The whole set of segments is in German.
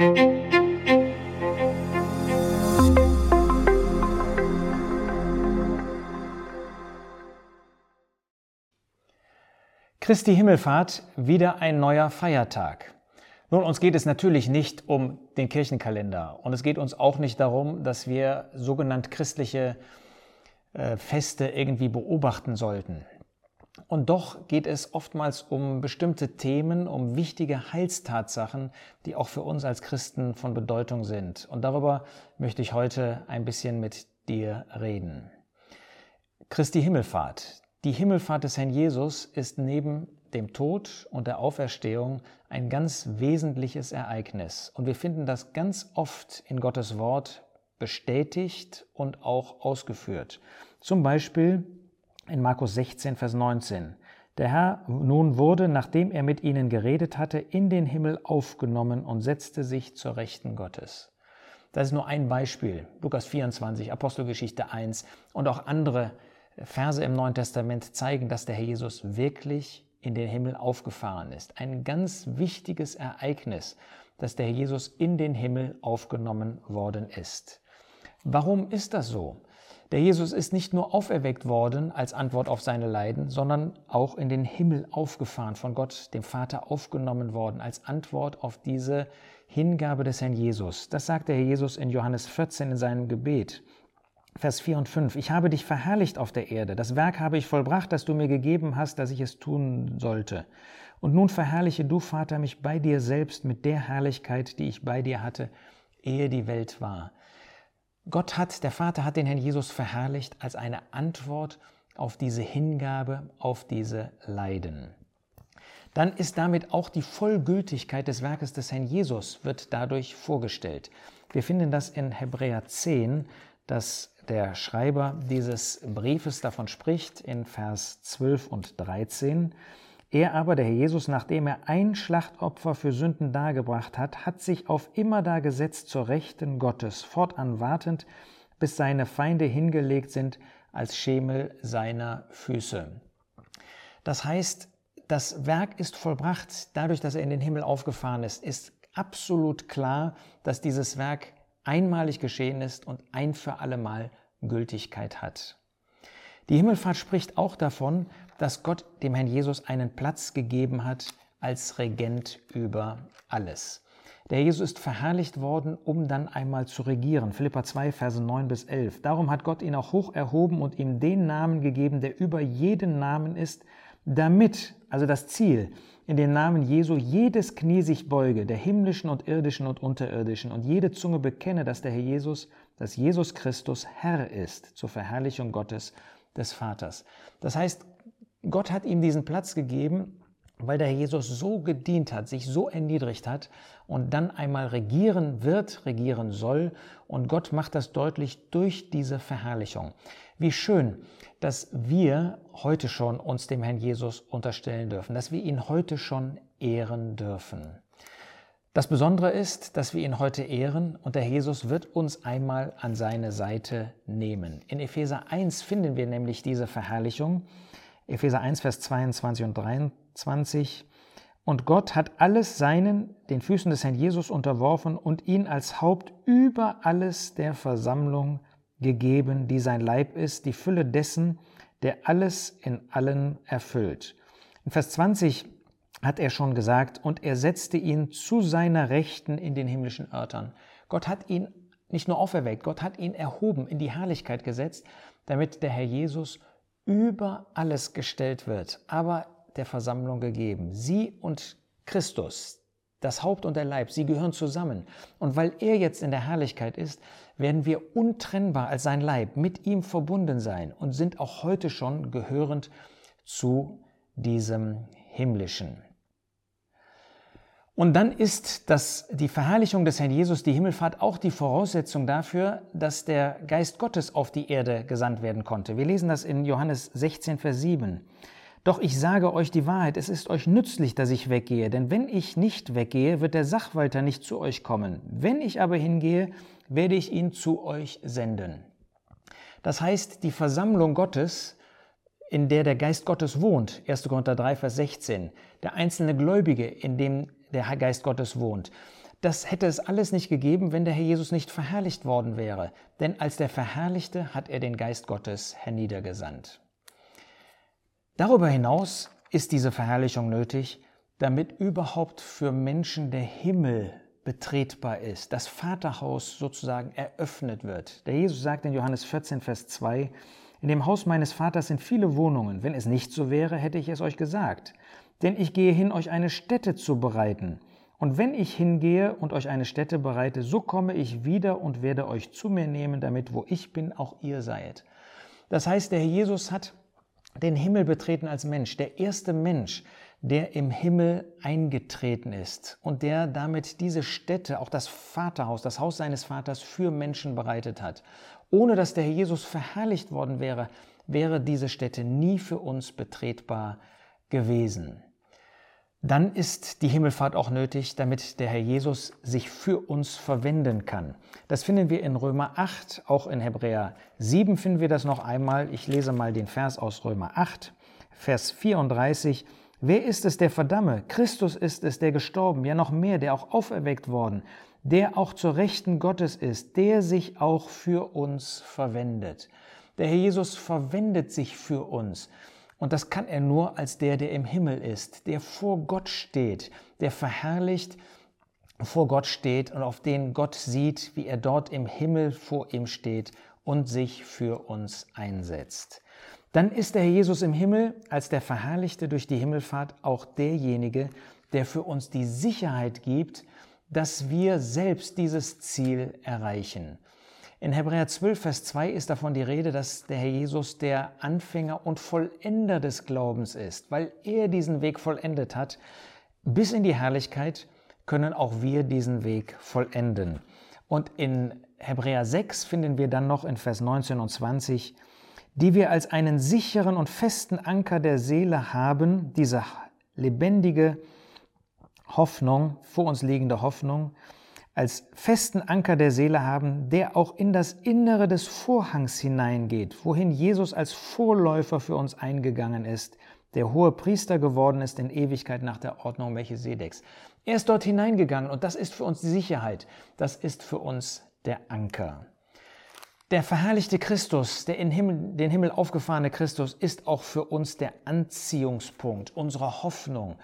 Christi Himmelfahrt, wieder ein neuer Feiertag. Nun, uns geht es natürlich nicht um den Kirchenkalender und es geht uns auch nicht darum, dass wir sogenannt christliche äh, Feste irgendwie beobachten sollten. Und doch geht es oftmals um bestimmte Themen, um wichtige Heilstatsachen, die auch für uns als Christen von Bedeutung sind. Und darüber möchte ich heute ein bisschen mit dir reden. Christi Himmelfahrt, die Himmelfahrt des Herrn Jesus ist neben dem Tod und der Auferstehung ein ganz wesentliches Ereignis. Und wir finden das ganz oft in Gottes Wort bestätigt und auch ausgeführt. Zum Beispiel in Markus 16, Vers 19. Der Herr nun wurde, nachdem er mit ihnen geredet hatte, in den Himmel aufgenommen und setzte sich zur Rechten Gottes. Das ist nur ein Beispiel. Lukas 24, Apostelgeschichte 1 und auch andere Verse im Neuen Testament zeigen, dass der Herr Jesus wirklich in den Himmel aufgefahren ist. Ein ganz wichtiges Ereignis, dass der Herr Jesus in den Himmel aufgenommen worden ist. Warum ist das so? Der Jesus ist nicht nur auferweckt worden als Antwort auf seine Leiden, sondern auch in den Himmel aufgefahren, von Gott, dem Vater, aufgenommen worden als Antwort auf diese Hingabe des Herrn Jesus. Das sagt der Herr Jesus in Johannes 14 in seinem Gebet. Vers 4 und 5. Ich habe dich verherrlicht auf der Erde. Das Werk habe ich vollbracht, das du mir gegeben hast, dass ich es tun sollte. Und nun verherrliche du, Vater, mich bei dir selbst mit der Herrlichkeit, die ich bei dir hatte, ehe die Welt war. Gott hat, der Vater hat den Herrn Jesus verherrlicht als eine Antwort auf diese Hingabe, auf diese Leiden. Dann ist damit auch die Vollgültigkeit des Werkes des Herrn Jesus wird dadurch vorgestellt. Wir finden das in Hebräer 10, dass der Schreiber dieses Briefes davon spricht in Vers 12 und 13. Er aber, der Herr Jesus, nachdem er ein Schlachtopfer für Sünden dargebracht hat, hat sich auf immer da gesetzt zur Rechten Gottes, fortan wartend, bis seine Feinde hingelegt sind als Schemel seiner Füße. Das heißt, das Werk ist vollbracht, dadurch, dass er in den Himmel aufgefahren ist, ist absolut klar, dass dieses Werk einmalig geschehen ist und ein für allemal Gültigkeit hat. Die Himmelfahrt spricht auch davon, dass Gott dem Herrn Jesus einen Platz gegeben hat als Regent über alles. Der Jesus ist verherrlicht worden, um dann einmal zu regieren. Philippa 2, Verse 9 bis 11. Darum hat Gott ihn auch hoch erhoben und ihm den Namen gegeben, der über jeden Namen ist, damit, also das Ziel, in den Namen Jesu jedes Knie sich beuge, der himmlischen und irdischen und unterirdischen, und jede Zunge bekenne, dass der Herr Jesus, dass Jesus Christus Herr ist, zur Verherrlichung Gottes des Vaters. Das heißt, Gott hat ihm diesen Platz gegeben, weil der Herr Jesus so gedient hat, sich so erniedrigt hat und dann einmal regieren wird, regieren soll. Und Gott macht das deutlich durch diese Verherrlichung. Wie schön, dass wir heute schon uns dem Herrn Jesus unterstellen dürfen, dass wir ihn heute schon ehren dürfen. Das Besondere ist, dass wir ihn heute ehren und der Jesus wird uns einmal an seine Seite nehmen. In Epheser 1 finden wir nämlich diese Verherrlichung. Epheser 1, Vers 22 und 23. Und Gott hat alles seinen, den Füßen des Herrn Jesus unterworfen und ihn als Haupt über alles der Versammlung gegeben, die sein Leib ist, die Fülle dessen, der alles in allen erfüllt. In Vers 20 hat er schon gesagt, und er setzte ihn zu seiner Rechten in den himmlischen Örtern. Gott hat ihn nicht nur auferweckt, Gott hat ihn erhoben, in die Herrlichkeit gesetzt, damit der Herr Jesus über alles gestellt wird, aber der Versammlung gegeben. Sie und Christus, das Haupt und der Leib, sie gehören zusammen. Und weil er jetzt in der Herrlichkeit ist, werden wir untrennbar als sein Leib mit ihm verbunden sein und sind auch heute schon gehörend zu diesem himmlischen. Und dann ist das, die Verherrlichung des Herrn Jesus, die Himmelfahrt, auch die Voraussetzung dafür, dass der Geist Gottes auf die Erde gesandt werden konnte. Wir lesen das in Johannes 16, Vers 7. Doch ich sage euch die Wahrheit, es ist euch nützlich, dass ich weggehe, denn wenn ich nicht weggehe, wird der Sachwalter nicht zu euch kommen. Wenn ich aber hingehe, werde ich ihn zu euch senden. Das heißt, die Versammlung Gottes, in der der Geist Gottes wohnt, 1. Korinther 3, Vers 16, der einzelne Gläubige, in dem der Geist Gottes wohnt, das hätte es alles nicht gegeben, wenn der Herr Jesus nicht verherrlicht worden wäre. Denn als der Verherrlichte hat er den Geist Gottes herniedergesandt. Darüber hinaus ist diese Verherrlichung nötig, damit überhaupt für Menschen der Himmel betretbar ist, das Vaterhaus sozusagen eröffnet wird. Der Jesus sagt in Johannes 14, Vers 2, in dem Haus meines Vaters sind viele Wohnungen. Wenn es nicht so wäre, hätte ich es euch gesagt. Denn ich gehe hin, euch eine Stätte zu bereiten. Und wenn ich hingehe und euch eine Stätte bereite, so komme ich wieder und werde euch zu mir nehmen, damit wo ich bin, auch ihr seid. Das heißt, der Herr Jesus hat den Himmel betreten als Mensch, der erste Mensch, der im Himmel eingetreten ist und der damit diese Stätte, auch das Vaterhaus, das Haus seines Vaters für Menschen bereitet hat. Ohne dass der Herr Jesus verherrlicht worden wäre, wäre diese Stätte nie für uns betretbar gewesen. Dann ist die Himmelfahrt auch nötig, damit der Herr Jesus sich für uns verwenden kann. Das finden wir in Römer 8, auch in Hebräer 7 finden wir das noch einmal. Ich lese mal den Vers aus Römer 8, Vers 34. Wer ist es, der verdamme? Christus ist es, der gestorben, ja noch mehr, der auch auferweckt worden, der auch zur Rechten Gottes ist, der sich auch für uns verwendet. Der Herr Jesus verwendet sich für uns. Und das kann er nur als der, der im Himmel ist, der vor Gott steht, der verherrlicht vor Gott steht und auf den Gott sieht, wie er dort im Himmel vor ihm steht und sich für uns einsetzt. Dann ist der Herr Jesus im Himmel als der Verherrlichte durch die Himmelfahrt auch derjenige, der für uns die Sicherheit gibt, dass wir selbst dieses Ziel erreichen. In Hebräer 12, Vers 2 ist davon die Rede, dass der Herr Jesus der Anfänger und Vollender des Glaubens ist. Weil er diesen Weg vollendet hat, bis in die Herrlichkeit, können auch wir diesen Weg vollenden. Und in Hebräer 6 finden wir dann noch in Vers 19 und 20, die wir als einen sicheren und festen Anker der Seele haben, diese lebendige Hoffnung, vor uns liegende Hoffnung, als festen Anker der Seele haben, der auch in das Innere des Vorhangs hineingeht, wohin Jesus als Vorläufer für uns eingegangen ist, der hohe Priester geworden ist in Ewigkeit nach der Ordnung Melchisedeks. Er ist dort hineingegangen und das ist für uns die Sicherheit, das ist für uns der Anker. Der verherrlichte Christus, der in Himmel, den Himmel aufgefahrene Christus, ist auch für uns der Anziehungspunkt unserer Hoffnung.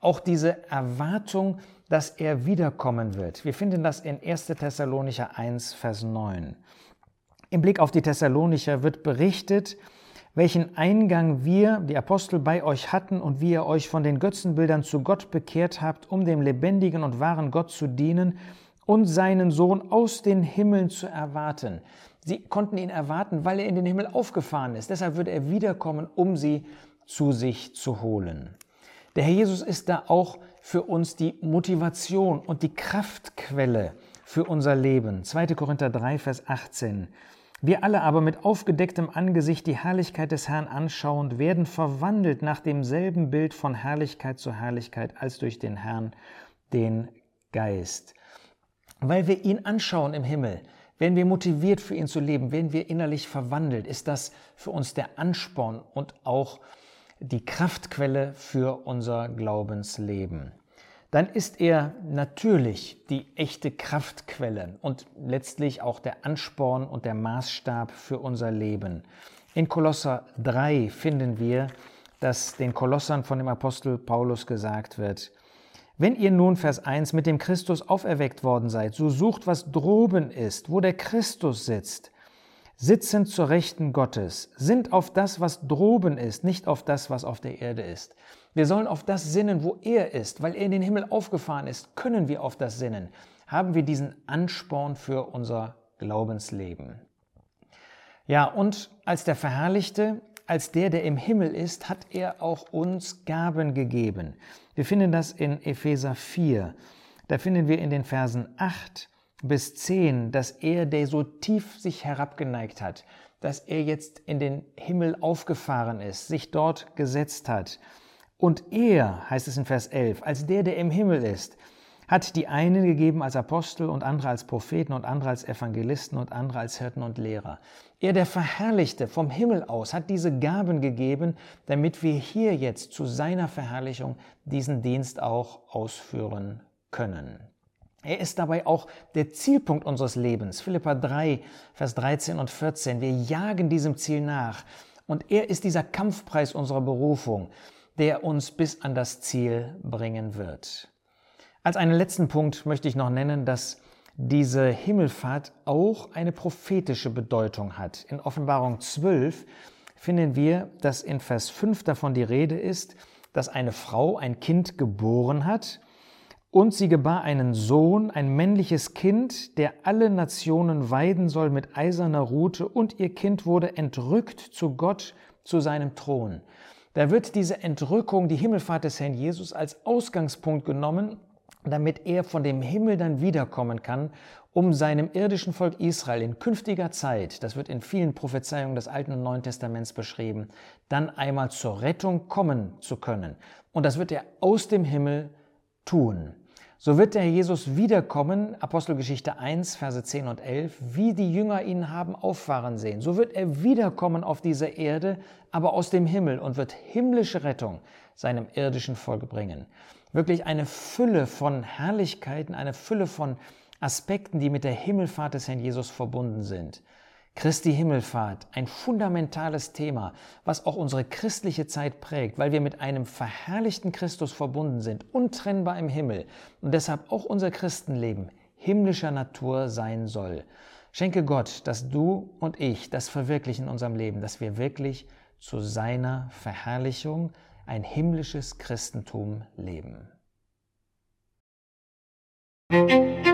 Auch diese Erwartung, dass er wiederkommen wird. Wir finden das in 1. Thessalonicher 1, Vers 9. Im Blick auf die Thessalonicher wird berichtet, welchen Eingang wir, die Apostel, bei euch hatten und wie ihr euch von den Götzenbildern zu Gott bekehrt habt, um dem lebendigen und wahren Gott zu dienen und seinen Sohn aus den Himmeln zu erwarten. Sie konnten ihn erwarten, weil er in den Himmel aufgefahren ist. Deshalb würde er wiederkommen, um sie zu sich zu holen. Der Herr Jesus ist da auch für uns die Motivation und die Kraftquelle für unser Leben. 2. Korinther 3, Vers 18. Wir alle aber mit aufgedecktem Angesicht die Herrlichkeit des Herrn anschauend werden verwandelt nach demselben Bild von Herrlichkeit zu Herrlichkeit als durch den Herrn, den Geist. Weil wir ihn anschauen im Himmel, werden wir motiviert, für ihn zu leben, werden wir innerlich verwandelt, ist das für uns der Ansporn und auch die Kraftquelle für unser Glaubensleben. Dann ist er natürlich die echte Kraftquelle und letztlich auch der Ansporn und der Maßstab für unser Leben. In Kolosser 3 finden wir, dass den Kolossern von dem Apostel Paulus gesagt wird, wenn ihr nun, Vers 1, mit dem Christus auferweckt worden seid, so sucht, was droben ist, wo der Christus sitzt, sitzend zur Rechten Gottes, sind auf das, was droben ist, nicht auf das, was auf der Erde ist. Wir sollen auf das sinnen, wo er ist, weil er in den Himmel aufgefahren ist, können wir auf das sinnen. Haben wir diesen Ansporn für unser Glaubensleben. Ja, und als der Verherrlichte als der, der im Himmel ist, hat er auch uns Gaben gegeben. Wir finden das in Epheser 4. Da finden wir in den Versen 8 bis 10, dass er, der so tief sich herabgeneigt hat, dass er jetzt in den Himmel aufgefahren ist, sich dort gesetzt hat. Und er, heißt es in Vers 11, als der, der im Himmel ist, hat die einen gegeben als Apostel und andere als Propheten und andere als Evangelisten und andere als Hirten und Lehrer. Er, der Verherrlichte vom Himmel aus, hat diese Gaben gegeben, damit wir hier jetzt zu seiner Verherrlichung diesen Dienst auch ausführen können. Er ist dabei auch der Zielpunkt unseres Lebens. Philippa 3, Vers 13 und 14. Wir jagen diesem Ziel nach. Und er ist dieser Kampfpreis unserer Berufung, der uns bis an das Ziel bringen wird. Als einen letzten Punkt möchte ich noch nennen, dass diese Himmelfahrt auch eine prophetische Bedeutung hat. In Offenbarung 12 finden wir, dass in Vers 5 davon die Rede ist, dass eine Frau ein Kind geboren hat und sie gebar einen Sohn, ein männliches Kind, der alle Nationen weiden soll mit eiserner Rute, und ihr Kind wurde entrückt zu Gott, zu seinem Thron. Da wird diese Entrückung, die Himmelfahrt des Herrn Jesus, als Ausgangspunkt genommen, damit er von dem Himmel dann wiederkommen kann, um seinem irdischen Volk Israel in künftiger Zeit, das wird in vielen Prophezeiungen des Alten und Neuen Testaments beschrieben, dann einmal zur Rettung kommen zu können. Und das wird er aus dem Himmel tun. So wird der Jesus wiederkommen, Apostelgeschichte 1, Verse 10 und 11, wie die Jünger ihn haben auffahren sehen. So wird er wiederkommen auf diese Erde, aber aus dem Himmel und wird himmlische Rettung seinem irdischen Volk bringen. Wirklich eine Fülle von Herrlichkeiten, eine Fülle von Aspekten, die mit der Himmelfahrt des Herrn Jesus verbunden sind. Christi Himmelfahrt, ein fundamentales Thema, was auch unsere christliche Zeit prägt, weil wir mit einem verherrlichten Christus verbunden sind, untrennbar im Himmel und deshalb auch unser Christenleben himmlischer Natur sein soll. Schenke Gott, dass du und ich das verwirklichen in unserem Leben, dass wir wirklich zu seiner Verherrlichung ein himmlisches Christentum leben. Musik